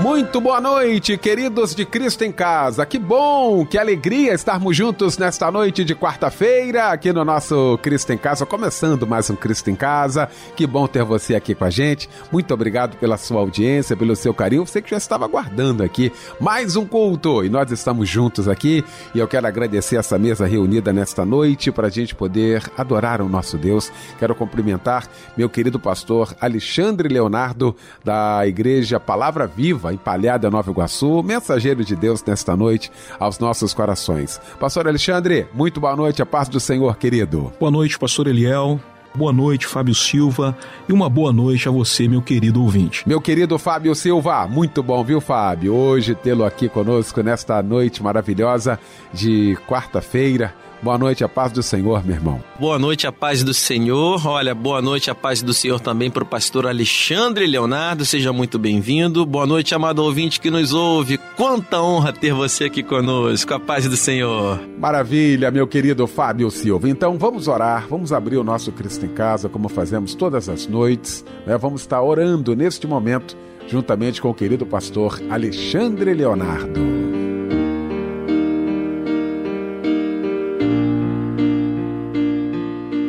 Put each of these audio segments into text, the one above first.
Muito boa noite, queridos de Cristo em Casa. Que bom, que alegria estarmos juntos nesta noite de quarta-feira aqui no nosso Cristo em Casa, começando mais um Cristo em Casa. Que bom ter você aqui com a gente. Muito obrigado pela sua audiência, pelo seu carinho. Você que já estava aguardando aqui mais um culto e nós estamos juntos aqui e eu quero agradecer essa mesa reunida nesta noite para a gente poder adorar o nosso Deus. Quero cumprimentar meu querido pastor Alexandre Leonardo da Igreja Palavra Viva em Palhada, Nova Iguaçu, mensageiro de Deus nesta noite aos nossos corações. Pastor Alexandre, muito boa noite, a paz do Senhor, querido. Boa noite, pastor Eliel. Boa noite, Fábio Silva, e uma boa noite a você, meu querido ouvinte. Meu querido Fábio Silva, muito bom, viu, Fábio? Hoje tê-lo aqui conosco nesta noite maravilhosa de quarta-feira Boa noite, a paz do Senhor, meu irmão. Boa noite, a paz do Senhor. Olha, boa noite, a paz do Senhor também para o pastor Alexandre Leonardo. Seja muito bem-vindo. Boa noite, amado ouvinte que nos ouve. Quanta honra ter você aqui conosco. A paz do Senhor. Maravilha, meu querido Fábio Silva. Então vamos orar, vamos abrir o nosso Cristo em Casa, como fazemos todas as noites. Né? Vamos estar orando neste momento, juntamente com o querido pastor Alexandre Leonardo.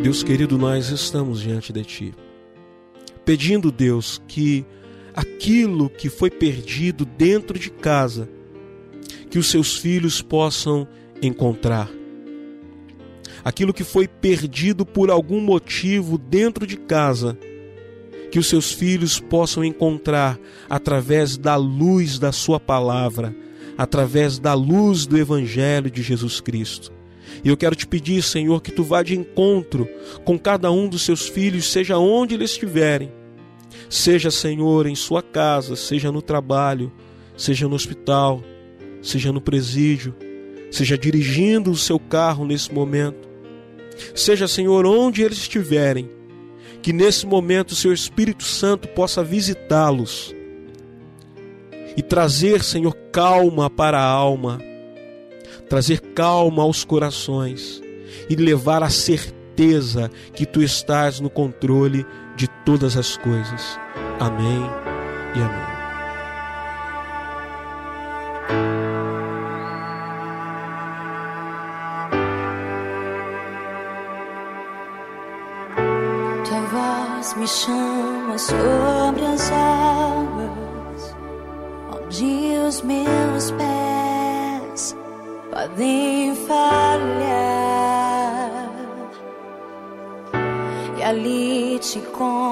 Deus querido, nós estamos diante de Ti, pedindo, Deus, que aquilo que foi perdido dentro de casa, que os seus filhos possam encontrar. Aquilo que foi perdido por algum motivo dentro de casa, que os seus filhos possam encontrar através da luz da Sua palavra, através da luz do Evangelho de Jesus Cristo. E eu quero te pedir, Senhor, que tu vá de encontro com cada um dos seus filhos, seja onde eles estiverem. Seja, Senhor, em sua casa, seja no trabalho, seja no hospital, seja no presídio, seja dirigindo o seu carro nesse momento. Seja, Senhor, onde eles estiverem, que nesse momento o seu Espírito Santo possa visitá-los e trazer, Senhor, calma para a alma trazer calma aos corações e levar a certeza que tu estás no controle de todas as coisas. Amém e amém. Tua voz me chama sobre as águas, onde os meus podem falhar. E ali te encontro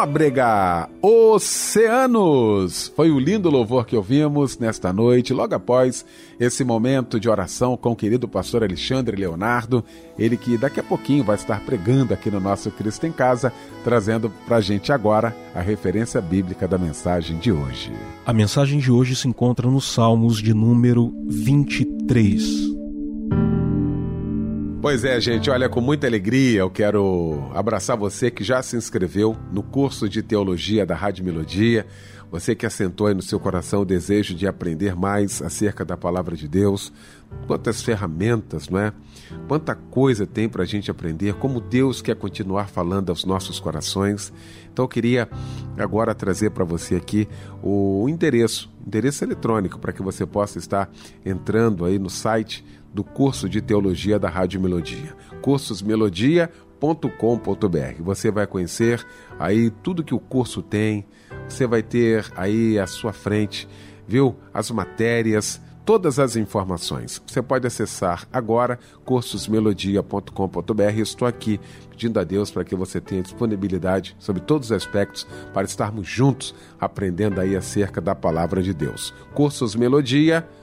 Nóbrega, Oceanos. Foi o lindo louvor que ouvimos nesta noite, logo após esse momento de oração com o querido pastor Alexandre Leonardo, ele que daqui a pouquinho vai estar pregando aqui no nosso Cristo em Casa, trazendo pra gente agora a referência bíblica da mensagem de hoje. A mensagem de hoje se encontra nos Salmos de número 23. Pois é, gente, olha, com muita alegria eu quero abraçar você que já se inscreveu no curso de teologia da Rádio Melodia, você que assentou aí no seu coração o desejo de aprender mais acerca da palavra de Deus, quantas ferramentas, não é? Quanta coisa tem para a gente aprender, como Deus quer continuar falando aos nossos corações. Então eu queria agora trazer para você aqui o endereço, endereço eletrônico, para que você possa estar entrando aí no site do curso de teologia da Rádio Melodia, cursosmelodia.com.br. Você vai conhecer aí tudo que o curso tem, você vai ter aí à sua frente, viu, as matérias, todas as informações. Você pode acessar agora cursosmelodia.com.br. Estou aqui pedindo a Deus para que você tenha disponibilidade sobre todos os aspectos para estarmos juntos aprendendo aí acerca da palavra de Deus. cursosmelodia.com.br.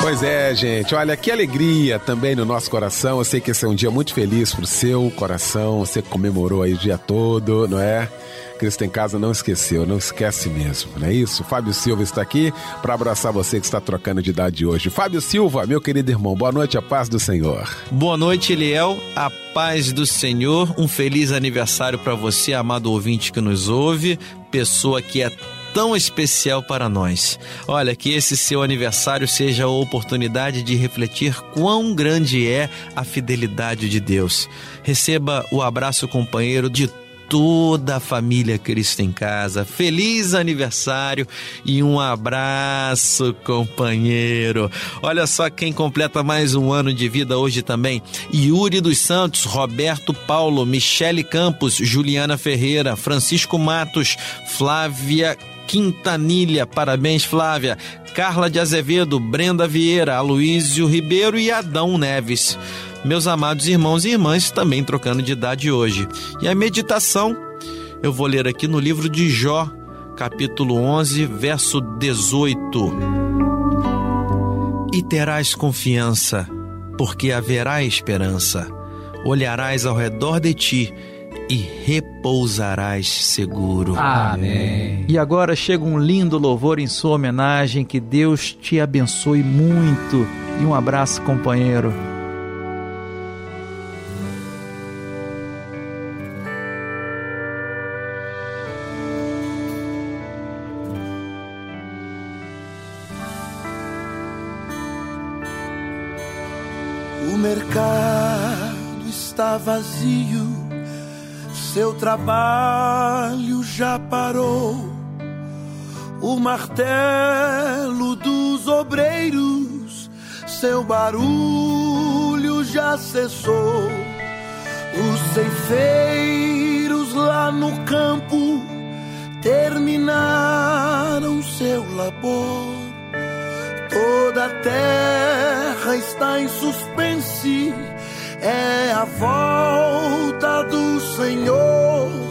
Pois é, gente. Olha, que alegria também no nosso coração. Eu sei que esse é um dia muito feliz pro seu coração. Você comemorou aí o dia todo, não é? Cristo em Casa não esqueceu, não esquece mesmo, não é isso? Fábio Silva está aqui para abraçar você que está trocando de idade hoje. Fábio Silva, meu querido irmão, boa noite, a paz do Senhor. Boa noite, Eliel. A paz do Senhor. Um feliz aniversário para você, amado ouvinte que nos ouve, pessoa que é tão especial para nós. Olha, que esse seu aniversário seja a oportunidade de refletir quão grande é a fidelidade de Deus. Receba o abraço companheiro de toda a família Cristo em Casa. Feliz aniversário e um abraço, companheiro. Olha só quem completa mais um ano de vida hoje também: Yuri dos Santos, Roberto Paulo, Michele Campos, Juliana Ferreira, Francisco Matos, Flávia Quintanilha, parabéns Flávia, Carla de Azevedo, Brenda Vieira, Aloísio Ribeiro e Adão Neves. Meus amados irmãos e irmãs também trocando de idade hoje. E a meditação eu vou ler aqui no livro de Jó, capítulo 11, verso 18. E terás confiança, porque haverá esperança. Olharás ao redor de ti e repousarás seguro. Amém. E agora chega um lindo louvor em sua homenagem. Que Deus te abençoe muito. E um abraço, companheiro. Vazio Seu trabalho já parou, o martelo dos obreiros, seu barulho já cessou. Os ceifeiros lá no campo terminaram seu labor. Toda a terra está em suspense, é a volta do Senhor.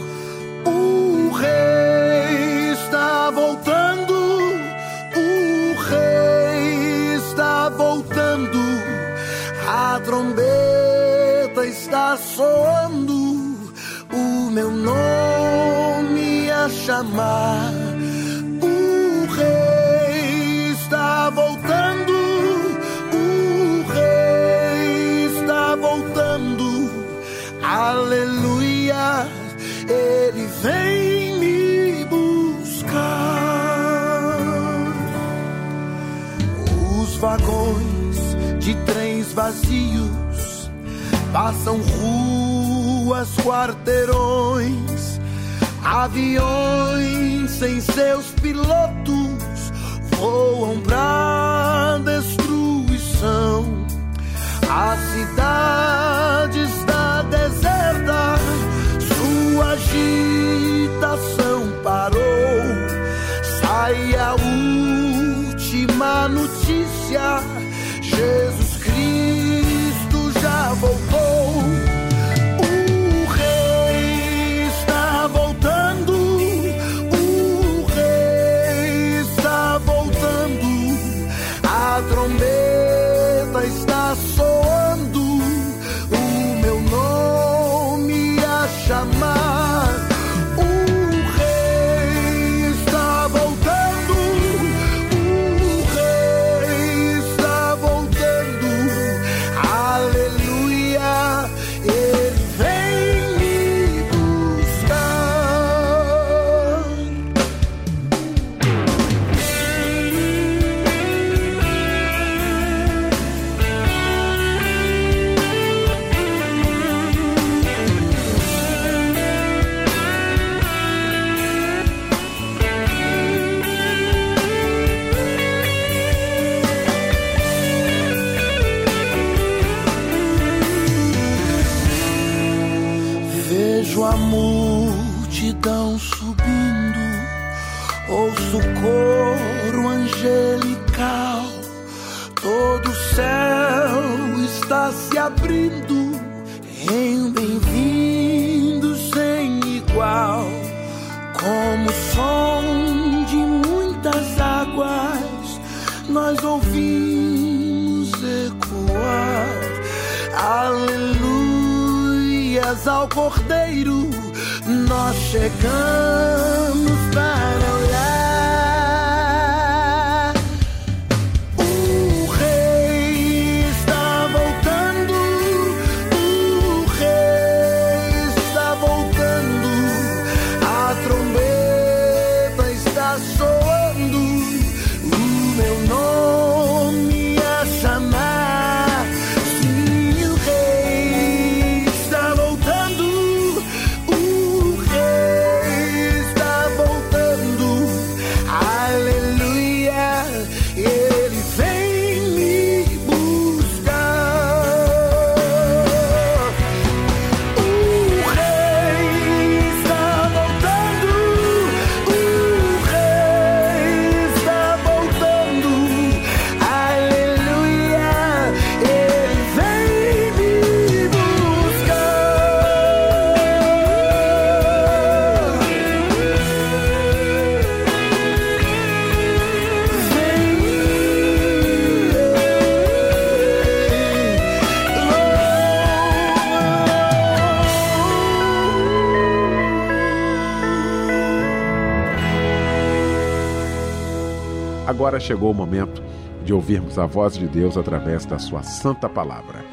Agora chegou o momento de ouvirmos a voz de Deus através da sua santa palavra.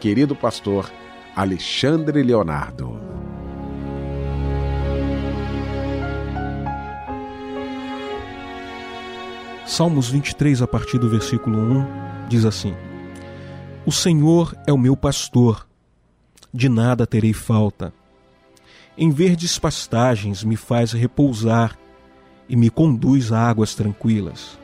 Querido pastor Alexandre Leonardo. Salmos 23, a partir do versículo 1, diz assim: O Senhor é o meu pastor, de nada terei falta. Em verdes pastagens me faz repousar e me conduz a águas tranquilas.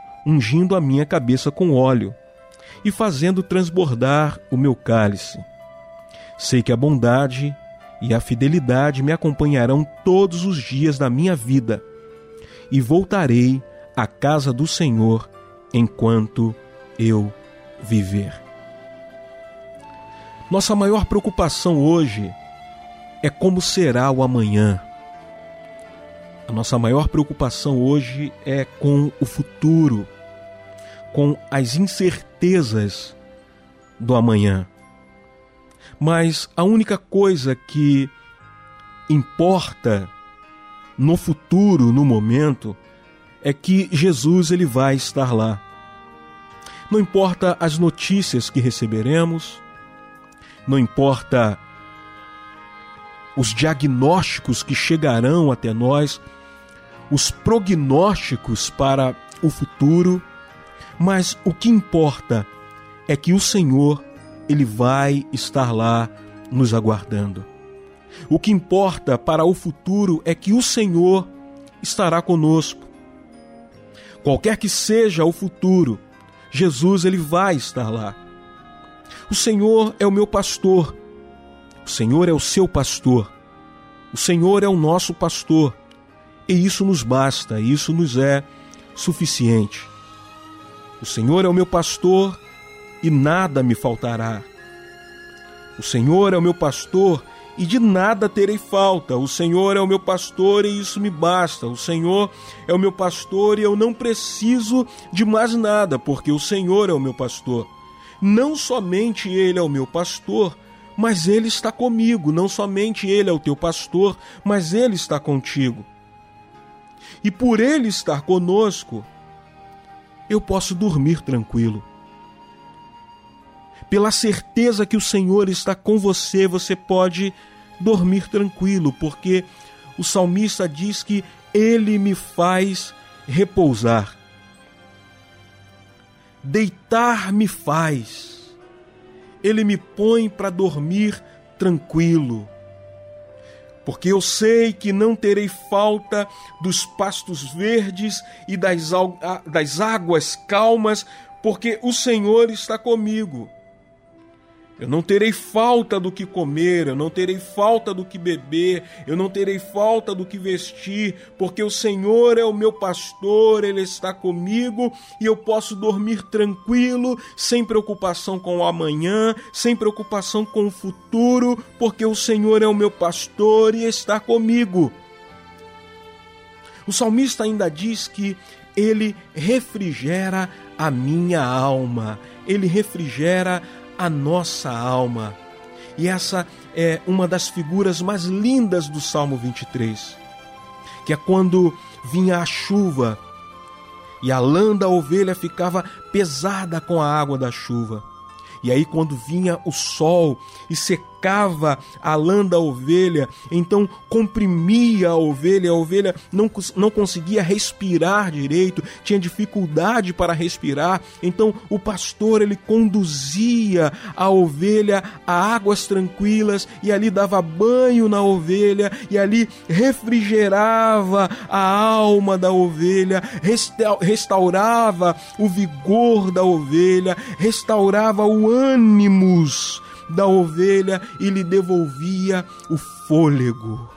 ungindo a minha cabeça com óleo e fazendo transbordar o meu cálice. Sei que a bondade e a fidelidade me acompanharão todos os dias da minha vida, e voltarei à casa do Senhor enquanto eu viver. Nossa maior preocupação hoje é como será o amanhã. A nossa maior preocupação hoje é com o futuro, com as incertezas do amanhã. Mas a única coisa que importa no futuro, no momento, é que Jesus ele vai estar lá. Não importa as notícias que receberemos, não importa os diagnósticos que chegarão até nós, os prognósticos para o futuro, mas o que importa é que o Senhor ele vai estar lá nos aguardando. O que importa para o futuro é que o Senhor estará conosco. Qualquer que seja o futuro, Jesus ele vai estar lá. O Senhor é o meu pastor. O Senhor é o seu pastor. O Senhor é o nosso pastor. E isso nos basta, isso nos é suficiente. O Senhor é o meu pastor e nada me faltará. O Senhor é o meu pastor e de nada terei falta. O Senhor é o meu pastor e isso me basta. O Senhor é o meu pastor e eu não preciso de mais nada, porque o Senhor é o meu pastor. Não somente Ele é o meu pastor, mas Ele está comigo. Não somente Ele é o teu pastor, mas Ele está contigo. E por Ele estar conosco, eu posso dormir tranquilo. Pela certeza que o Senhor está com você, você pode dormir tranquilo, porque o salmista diz que Ele me faz repousar. Deitar me faz. Ele me põe para dormir tranquilo. Porque eu sei que não terei falta dos pastos verdes e das, das águas calmas, porque o Senhor está comigo. Eu não terei falta do que comer, eu não terei falta do que beber, eu não terei falta do que vestir, porque o Senhor é o meu pastor, Ele está comigo e eu posso dormir tranquilo, sem preocupação com o amanhã, sem preocupação com o futuro, porque o Senhor é o meu pastor e está comigo. O salmista ainda diz que ele refrigera a minha alma, ele refrigera a nossa alma. E essa é uma das figuras mais lindas do Salmo 23, que é quando vinha a chuva e a lã da ovelha ficava pesada com a água da chuva. E aí, quando vinha o sol e secava a lã da ovelha, então comprimia a ovelha, a ovelha não, não conseguia respirar direito, tinha dificuldade para respirar. Então, o pastor ele conduzia a ovelha a águas tranquilas e ali dava banho na ovelha e ali refrigerava a alma da ovelha, restaurava o vigor da ovelha, restaurava o ânimos da ovelha e lhe devolvia o fôlego.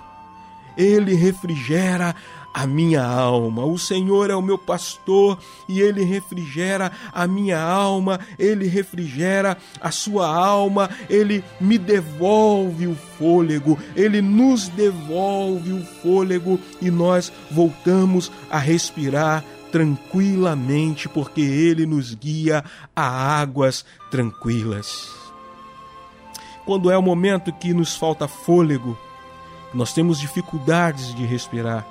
Ele refrigera a minha alma. O Senhor é o meu pastor e ele refrigera a minha alma, ele refrigera a sua alma, ele me devolve o fôlego, ele nos devolve o fôlego e nós voltamos a respirar tranquilamente, porque ele nos guia a águas tranquilas. Quando é o momento que nos falta fôlego, nós temos dificuldades de respirar.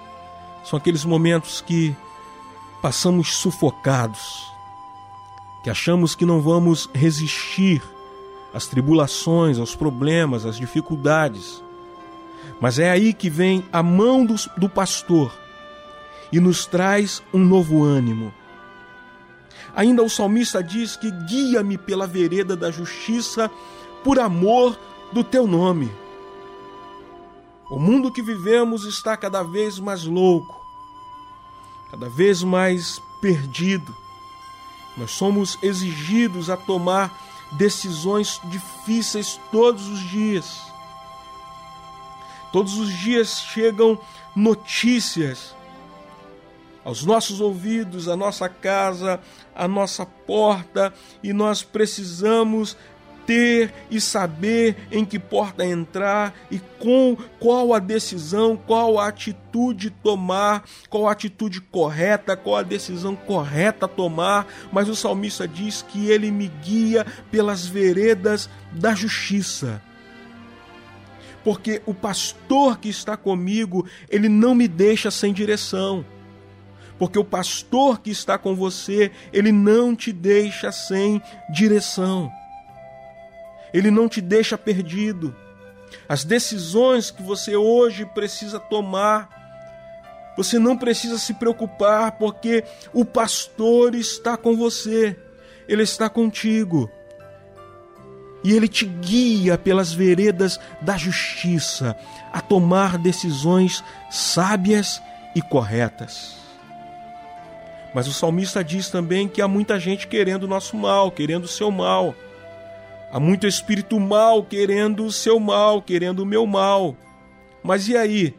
São aqueles momentos que passamos sufocados, que achamos que não vamos resistir às tribulações, aos problemas, às dificuldades. Mas é aí que vem a mão do, do pastor e nos traz um novo ânimo. Ainda o salmista diz que guia-me pela vereda da justiça por amor do teu nome. O mundo que vivemos está cada vez mais louco, cada vez mais perdido. Nós somos exigidos a tomar decisões difíceis todos os dias. Todos os dias chegam notícias aos nossos ouvidos, à nossa casa, à nossa porta, e nós precisamos ter e saber em que porta entrar e com qual a decisão, qual a atitude tomar, qual a atitude correta, qual a decisão correta tomar. Mas o salmista diz que ele me guia pelas veredas da justiça. Porque o pastor que está comigo, ele não me deixa sem direção porque o pastor que está com você, ele não te deixa sem direção. Ele não te deixa perdido. As decisões que você hoje precisa tomar, você não precisa se preocupar, porque o pastor está com você, ele está contigo. E ele te guia pelas veredas da justiça a tomar decisões sábias e corretas. Mas o salmista diz também que há muita gente querendo o nosso mal, querendo o seu mal. Há muito espírito mal querendo o seu mal, querendo o meu mal. Mas e aí?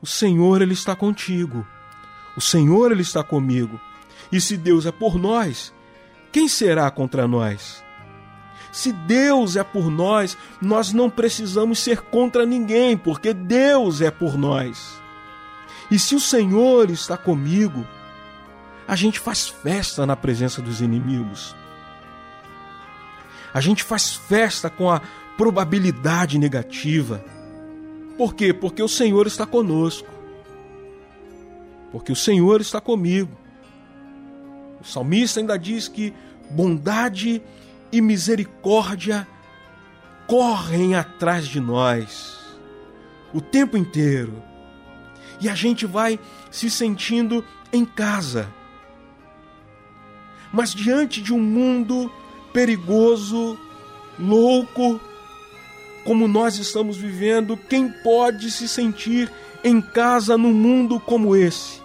O Senhor ele está contigo. O Senhor ele está comigo. E se Deus é por nós, quem será contra nós? Se Deus é por nós, nós não precisamos ser contra ninguém, porque Deus é por nós. E se o Senhor está comigo, a gente faz festa na presença dos inimigos. A gente faz festa com a probabilidade negativa. Por quê? Porque o Senhor está conosco. Porque o Senhor está comigo. O salmista ainda diz que bondade e misericórdia correm atrás de nós o tempo inteiro. E a gente vai se sentindo em casa mas diante de um mundo perigoso, louco, como nós estamos vivendo, quem pode se sentir em casa num mundo como esse?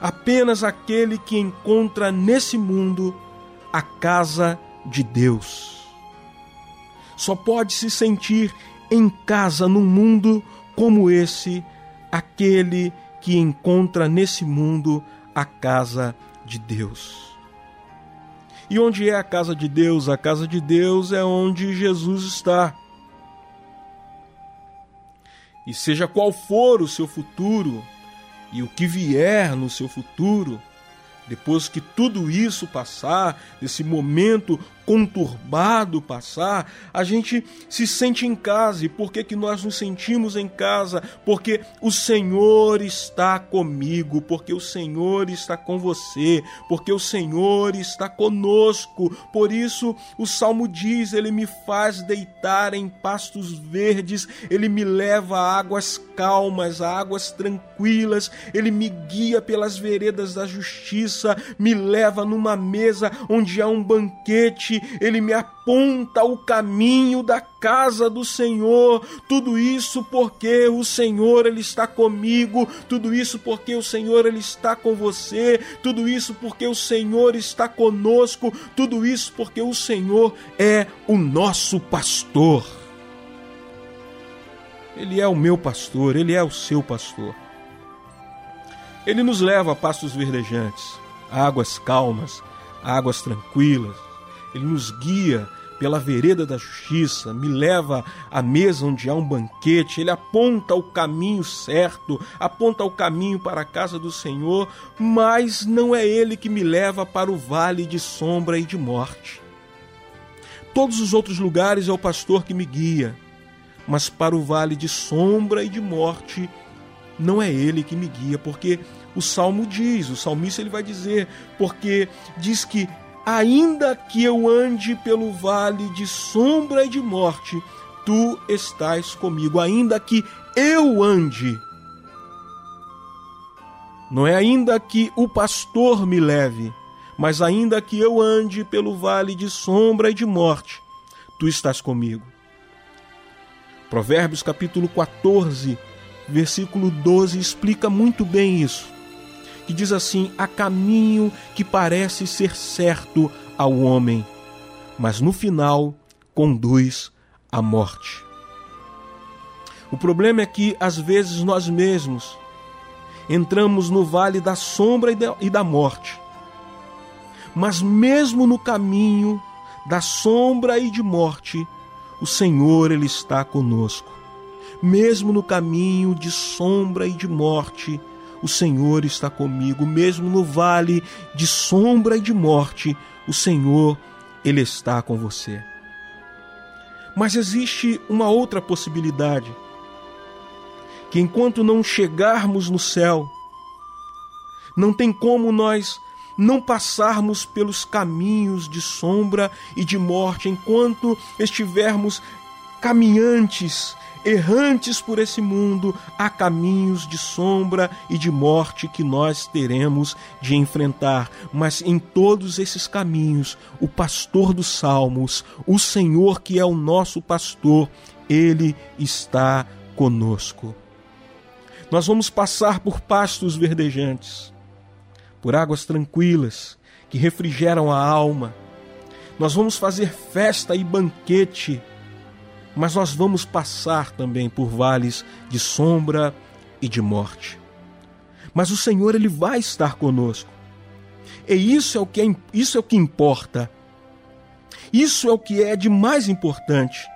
Apenas aquele que encontra nesse mundo a casa de Deus. Só pode se sentir em casa num mundo como esse aquele que encontra nesse mundo a casa de Deus. E onde é a casa de Deus? A casa de Deus é onde Jesus está. E seja qual for o seu futuro e o que vier no seu futuro, depois que tudo isso passar, esse momento conturbado passar, a gente se sente em casa. E por que, que nós nos sentimos em casa? Porque o Senhor está comigo, porque o Senhor está com você, porque o Senhor está conosco. Por isso o salmo diz: Ele me faz deitar em pastos verdes, Ele me leva a águas calmas, a águas tranquilas, Ele me guia pelas veredas da justiça, me leva numa mesa onde há um banquete ele me aponta o caminho da casa do Senhor. Tudo isso porque o Senhor ele está comigo, tudo isso porque o Senhor ele está com você, tudo isso porque o Senhor está conosco, tudo isso porque o Senhor é o nosso pastor. Ele é o meu pastor, ele é o seu pastor. Ele nos leva a pastos verdejantes, águas calmas, águas tranquilas, ele nos guia pela vereda da justiça, me leva à mesa onde há um banquete, ele aponta o caminho certo, aponta o caminho para a casa do Senhor, mas não é ele que me leva para o vale de sombra e de morte. Todos os outros lugares é o pastor que me guia, mas para o vale de sombra e de morte, não é ele que me guia, porque o salmo diz, o salmista ele vai dizer, porque diz que ainda que eu ande pelo vale de sombra e de morte, tu estás comigo, ainda que eu ande. Não é ainda que o pastor me leve, mas ainda que eu ande pelo vale de sombra e de morte, tu estás comigo. Provérbios capítulo 14, versículo 12 explica muito bem isso. Que diz assim: há caminho que parece ser certo ao homem, mas no final conduz à morte. O problema é que às vezes nós mesmos entramos no vale da sombra e da morte. Mas mesmo no caminho da sombra e de morte, o Senhor ele está conosco. Mesmo no caminho de sombra e de morte, o Senhor está comigo. Mesmo no vale de sombra e de morte, o Senhor ele está com você. Mas existe uma outra possibilidade que enquanto não chegarmos no céu, não tem como nós não passarmos pelos caminhos de sombra e de morte enquanto estivermos caminhantes, errantes por esse mundo, há caminhos de sombra e de morte que nós teremos de enfrentar. Mas em todos esses caminhos, o pastor dos salmos, o Senhor que é o nosso pastor, ele está conosco. Nós vamos passar por pastos verdejantes, por águas tranquilas que refrigeram a alma. Nós vamos fazer festa e banquete, mas nós vamos passar também por vales de sombra e de morte. Mas o Senhor ele vai estar conosco. E isso é o que é, isso é o que importa. Isso é o que é de mais importante.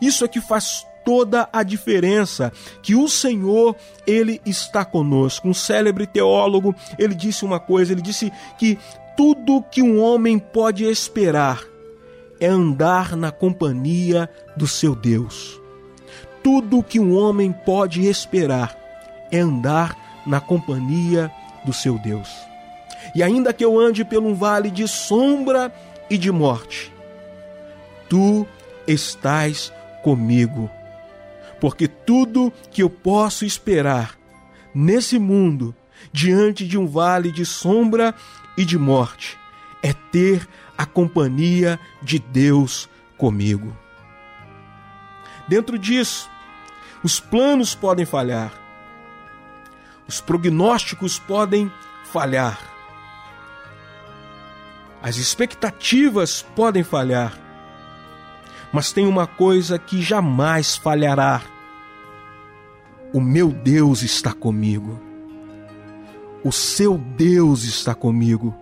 Isso é que faz toda a diferença que o Senhor ele está conosco. Um célebre teólogo, ele disse uma coisa, ele disse que tudo que um homem pode esperar é andar na companhia do seu Deus. Tudo que um homem pode esperar é andar na companhia do seu Deus. E ainda que eu ande pelo um vale de sombra e de morte, tu estás comigo porque tudo que eu posso esperar nesse mundo, diante de um vale de sombra e de morte, é ter a companhia de Deus comigo. Dentro disso, os planos podem falhar, os prognósticos podem falhar, as expectativas podem falhar, mas tem uma coisa que jamais falhará: o meu Deus está comigo. O seu Deus está comigo.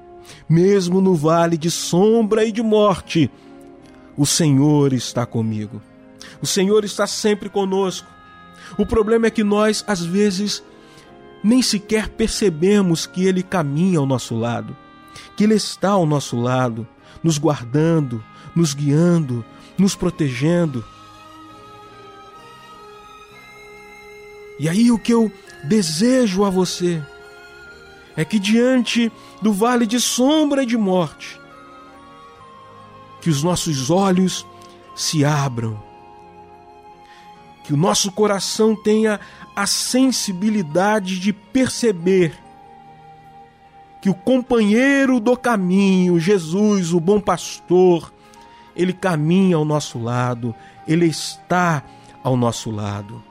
Mesmo no vale de sombra e de morte, o Senhor está comigo. O Senhor está sempre conosco. O problema é que nós, às vezes, nem sequer percebemos que Ele caminha ao nosso lado, que Ele está ao nosso lado, nos guardando, nos guiando, nos protegendo. E aí o que eu desejo a você é que diante do vale de sombra e de morte, que os nossos olhos se abram, que o nosso coração tenha a sensibilidade de perceber que o companheiro do caminho, Jesus, o bom pastor, ele caminha ao nosso lado, ele está ao nosso lado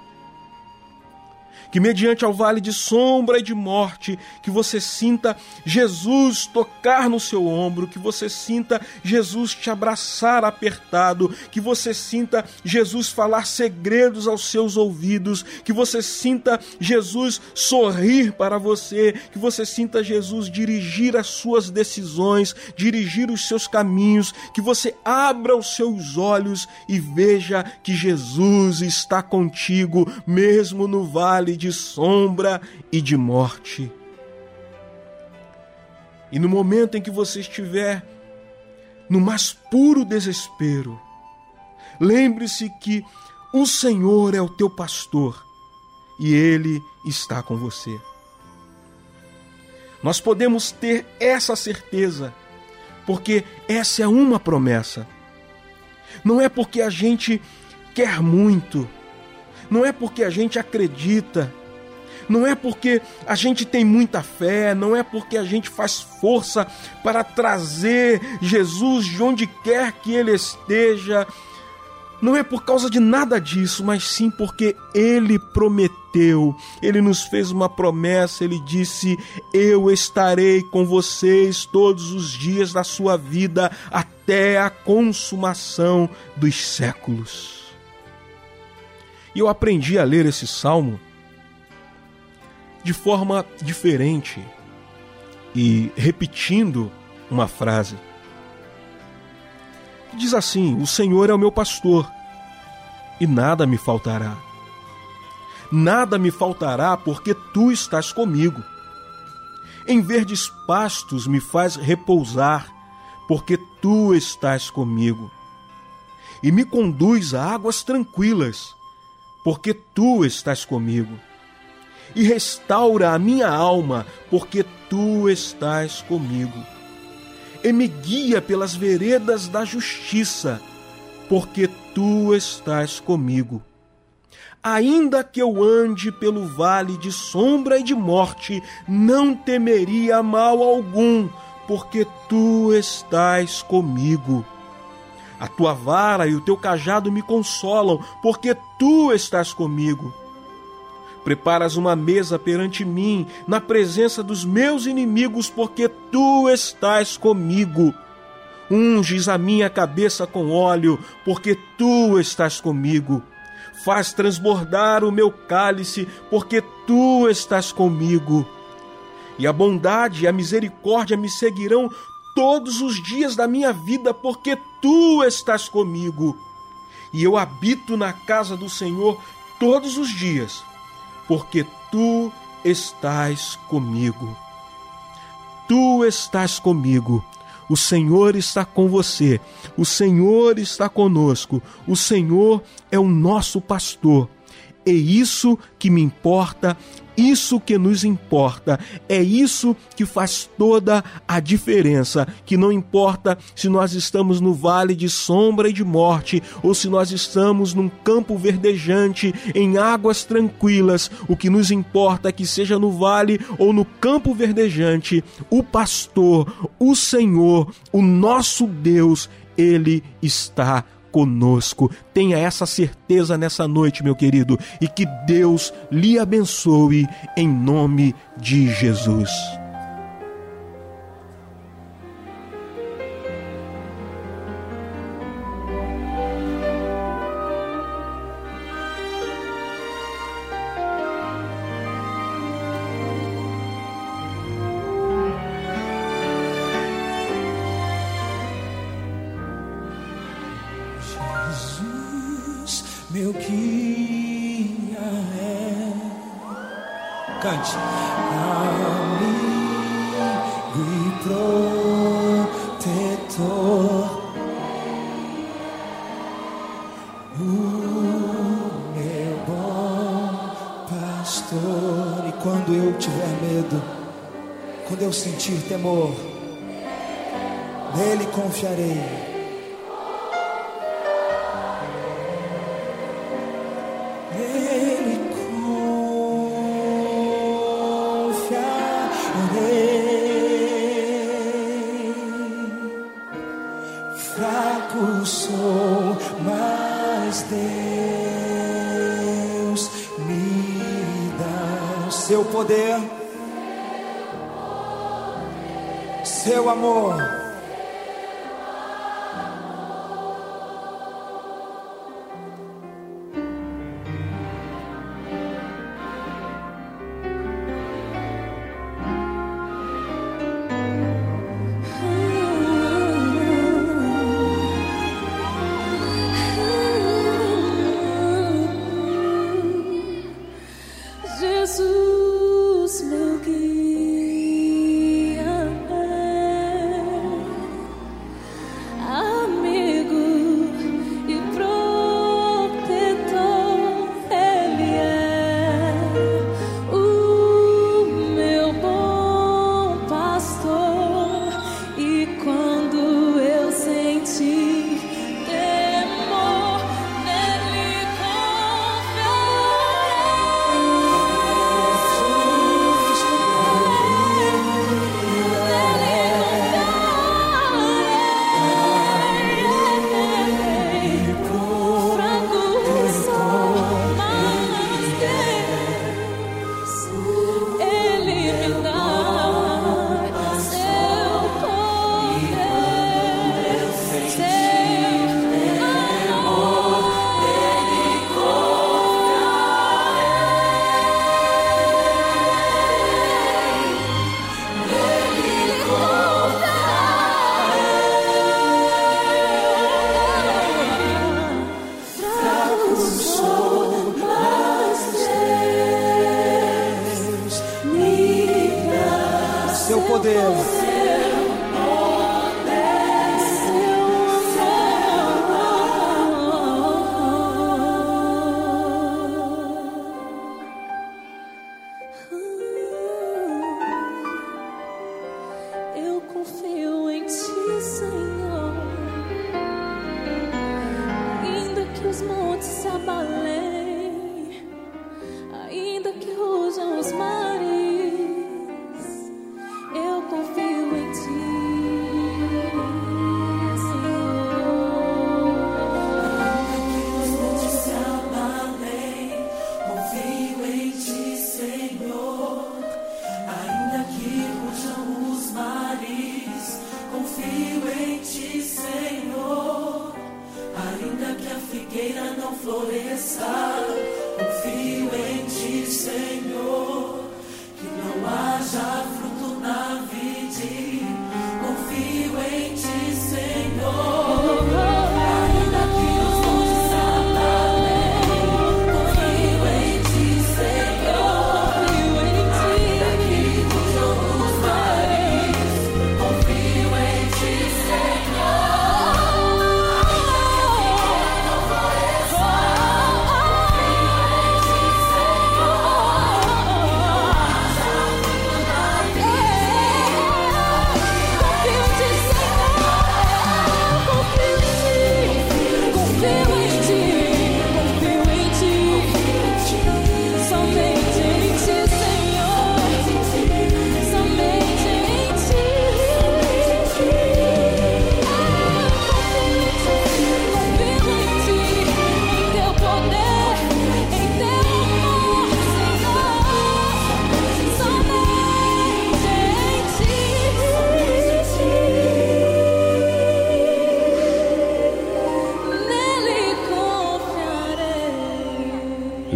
que mediante ao vale de sombra e de morte, que você sinta Jesus tocar no seu ombro, que você sinta Jesus te abraçar apertado, que você sinta Jesus falar segredos aos seus ouvidos, que você sinta Jesus sorrir para você, que você sinta Jesus dirigir as suas decisões, dirigir os seus caminhos, que você abra os seus olhos e veja que Jesus está contigo, mesmo no vale de de sombra e de morte. E no momento em que você estiver no mais puro desespero, lembre-se que O Senhor é o teu pastor e ele está com você. Nós podemos ter essa certeza, porque essa é uma promessa. Não é porque a gente quer muito, não é porque a gente acredita, não é porque a gente tem muita fé, não é porque a gente faz força para trazer Jesus de onde quer que ele esteja. Não é por causa de nada disso, mas sim porque ele prometeu, ele nos fez uma promessa, ele disse: Eu estarei com vocês todos os dias da sua vida até a consumação dos séculos. E eu aprendi a ler esse salmo de forma diferente e repetindo uma frase. Diz assim: O Senhor é o meu pastor e nada me faltará. Nada me faltará porque tu estás comigo. Em verdes pastos me faz repousar, porque tu estás comigo. E me conduz a águas tranquilas, porque tu estás comigo e restaura a minha alma, porque tu estás comigo. E me guia pelas veredas da justiça, porque tu estás comigo. Ainda que eu ande pelo vale de sombra e de morte, não temeria mal algum, porque tu estás comigo. A tua vara e o teu cajado me consolam, porque tu estás comigo. Preparas uma mesa perante mim, na presença dos meus inimigos, porque tu estás comigo. Unges a minha cabeça com óleo, porque tu estás comigo. Faz transbordar o meu cálice, porque tu estás comigo. E a bondade e a misericórdia me seguirão todos os dias da minha vida, porque tu estás comigo. E eu habito na casa do Senhor todos os dias porque tu estás comigo. Tu estás comigo. O Senhor está com você. O Senhor está conosco. O Senhor é o nosso pastor. É isso que me importa isso que nos importa, é isso que faz toda a diferença. Que não importa se nós estamos no vale de sombra e de morte, ou se nós estamos num campo verdejante, em águas tranquilas, o que nos importa é que seja no vale ou no campo verdejante, o pastor, o Senhor, o nosso Deus, ele está conosco. Tenha essa certeza nessa noite, meu querido, e que Deus lhe abençoe em nome de Jesus. is.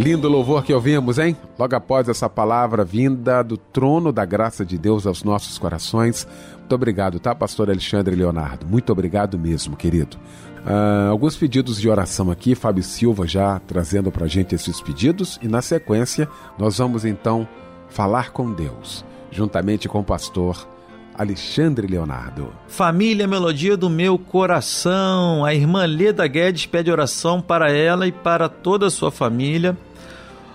Lindo louvor que ouvimos, hein? Logo após essa palavra vinda do trono da graça de Deus aos nossos corações. Muito obrigado, tá, pastor Alexandre Leonardo? Muito obrigado mesmo, querido. Ah, alguns pedidos de oração aqui, Fábio Silva já trazendo pra gente esses pedidos, e na sequência nós vamos então falar com Deus, juntamente com o pastor Alexandre Leonardo. Família Melodia do Meu Coração. A irmã Leda Guedes pede oração para ela e para toda a sua família.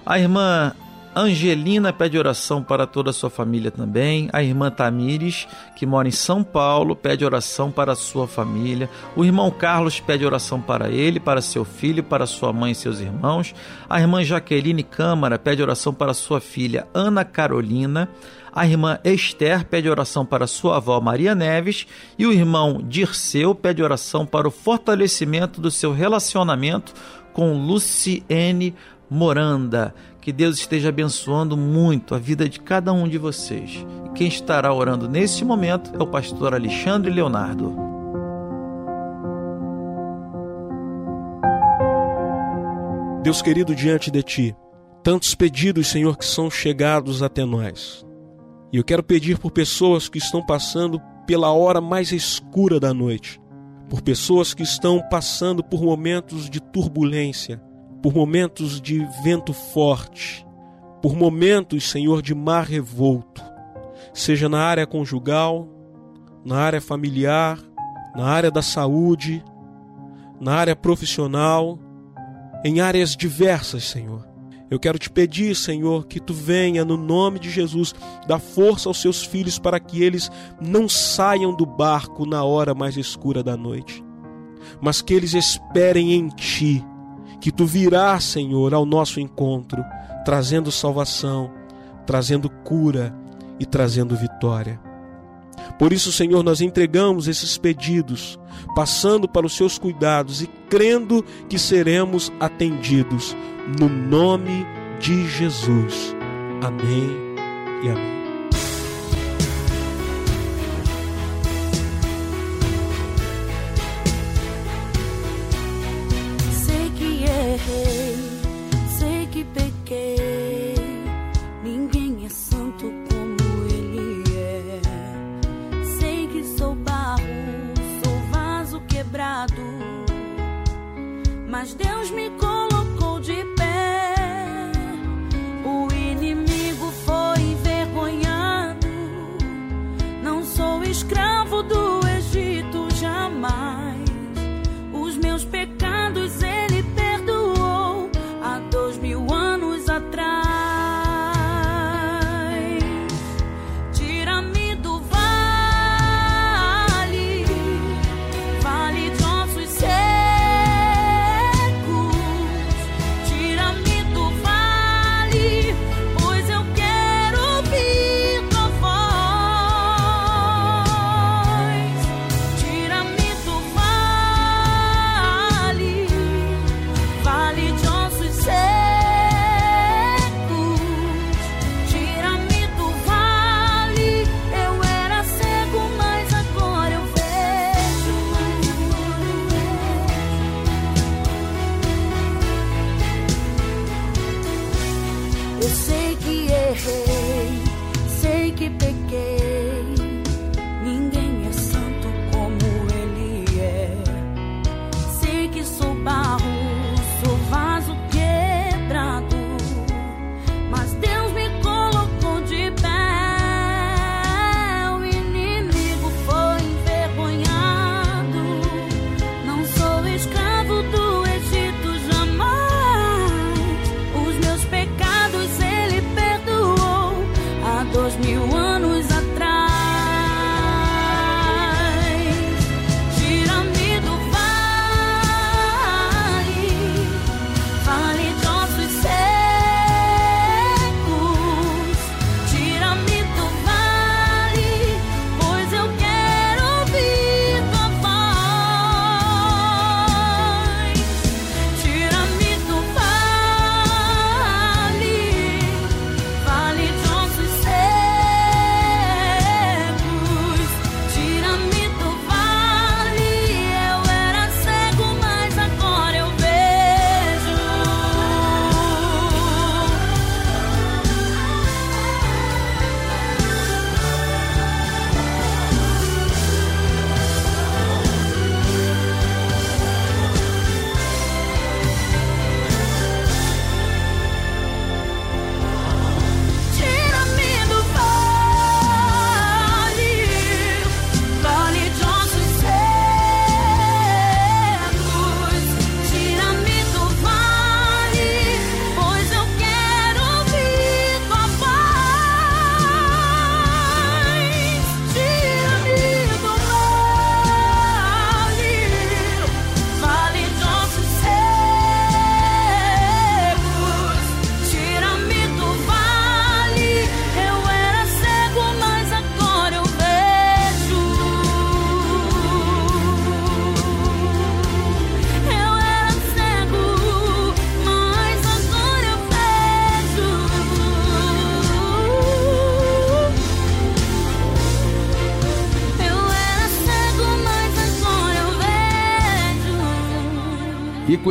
A irmã Angelina pede oração para toda a sua família também. A irmã Tamires, que mora em São Paulo, pede oração para a sua família. O irmão Carlos pede oração para ele, para seu filho, para sua mãe e seus irmãos. A irmã Jaqueline Câmara pede oração para sua filha Ana Carolina. A irmã Esther pede oração para sua avó Maria Neves e o irmão Dirceu pede oração para o fortalecimento do seu relacionamento com Luciene Moranda. Que Deus esteja abençoando muito a vida de cada um de vocês. E quem estará orando nesse momento é o pastor Alexandre Leonardo. Deus querido, diante de ti, tantos pedidos, Senhor, que são chegados até nós. E eu quero pedir por pessoas que estão passando pela hora mais escura da noite, por pessoas que estão passando por momentos de turbulência, por momentos de vento forte, por momentos, Senhor, de mar revolto, seja na área conjugal, na área familiar, na área da saúde, na área profissional, em áreas diversas, Senhor. Eu quero te pedir, Senhor, que tu venha no nome de Jesus dar força aos seus filhos para que eles não saiam do barco na hora mais escura da noite, mas que eles esperem em ti, que tu virás, Senhor, ao nosso encontro, trazendo salvação, trazendo cura e trazendo vitória. Por isso, Senhor, nós entregamos esses pedidos, passando para os seus cuidados e crendo que seremos atendidos, no nome de Jesus. Amém e amém.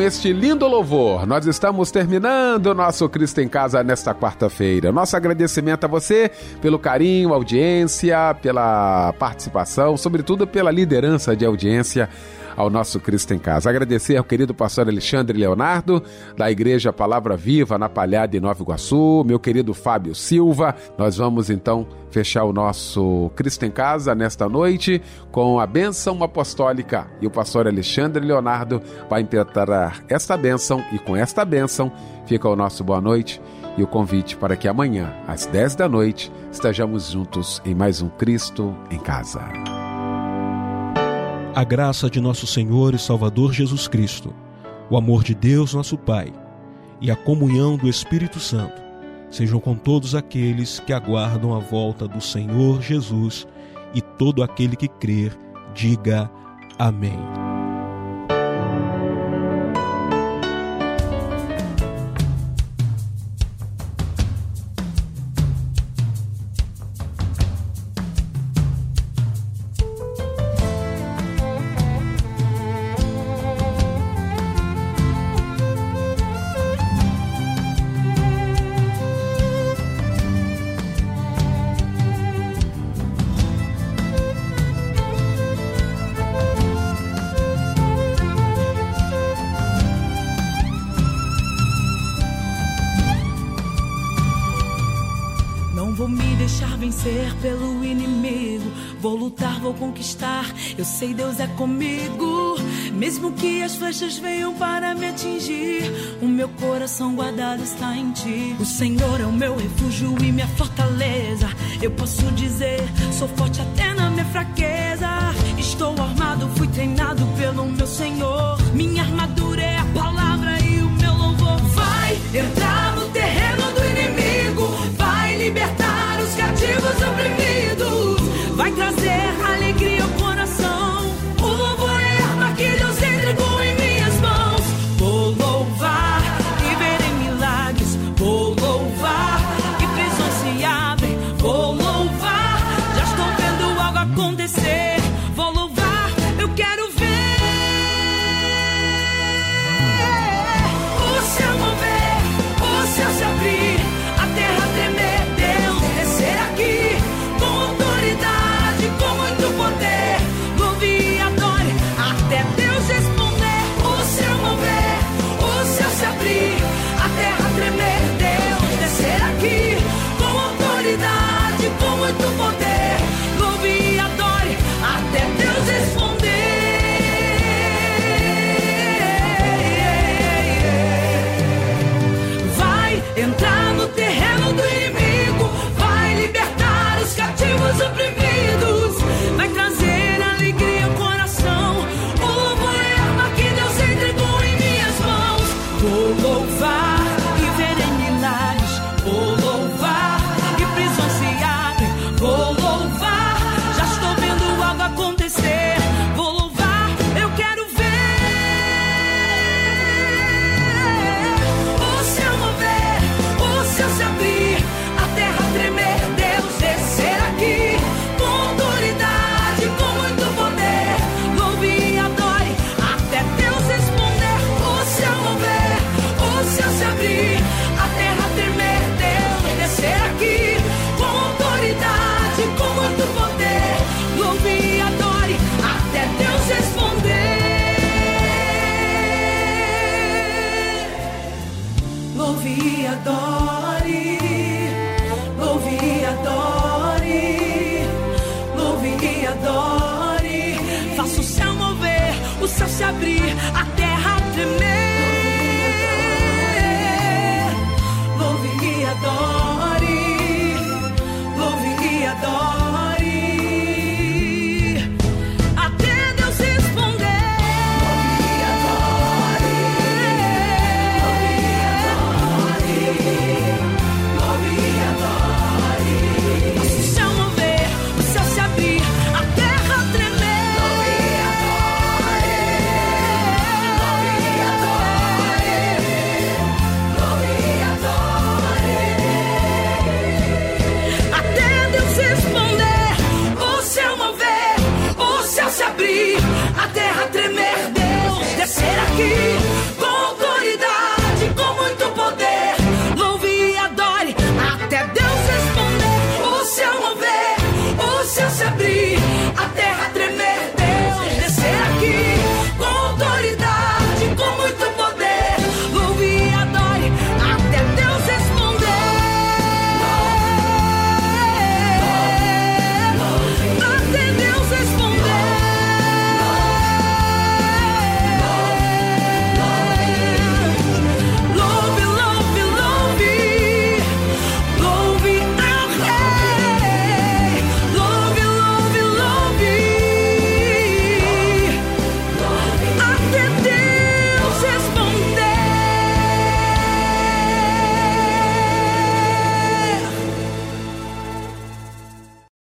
Este lindo louvor, nós estamos terminando o nosso Cristo em Casa nesta quarta-feira. Nosso agradecimento a você pelo carinho, audiência, pela participação, sobretudo pela liderança de audiência ao nosso Cristo em Casa. Agradecer ao querido pastor Alexandre Leonardo, da Igreja Palavra Viva, na Palhada, em Nova Iguaçu, meu querido Fábio Silva. Nós vamos então fechar o nosso Cristo em Casa nesta noite com a bênção apostólica. E o pastor Alexandre Leonardo vai impetrar esta bênção, e com esta bênção fica o nosso boa noite e o convite para que amanhã, às 10 da noite, estejamos juntos em mais um Cristo em Casa. A graça de nosso Senhor e Salvador Jesus Cristo, o amor de Deus, nosso Pai, e a comunhão do Espírito Santo sejam com todos aqueles que aguardam a volta do Senhor Jesus e todo aquele que crer, diga amém. Vou lutar, vou conquistar. Eu sei Deus é comigo. Mesmo que as flechas venham para me atingir, o meu coração guardado está em ti. O Senhor é o meu refúgio e minha fortaleza. Eu posso dizer, sou forte até na minha fraqueza. Estou armado, fui treinado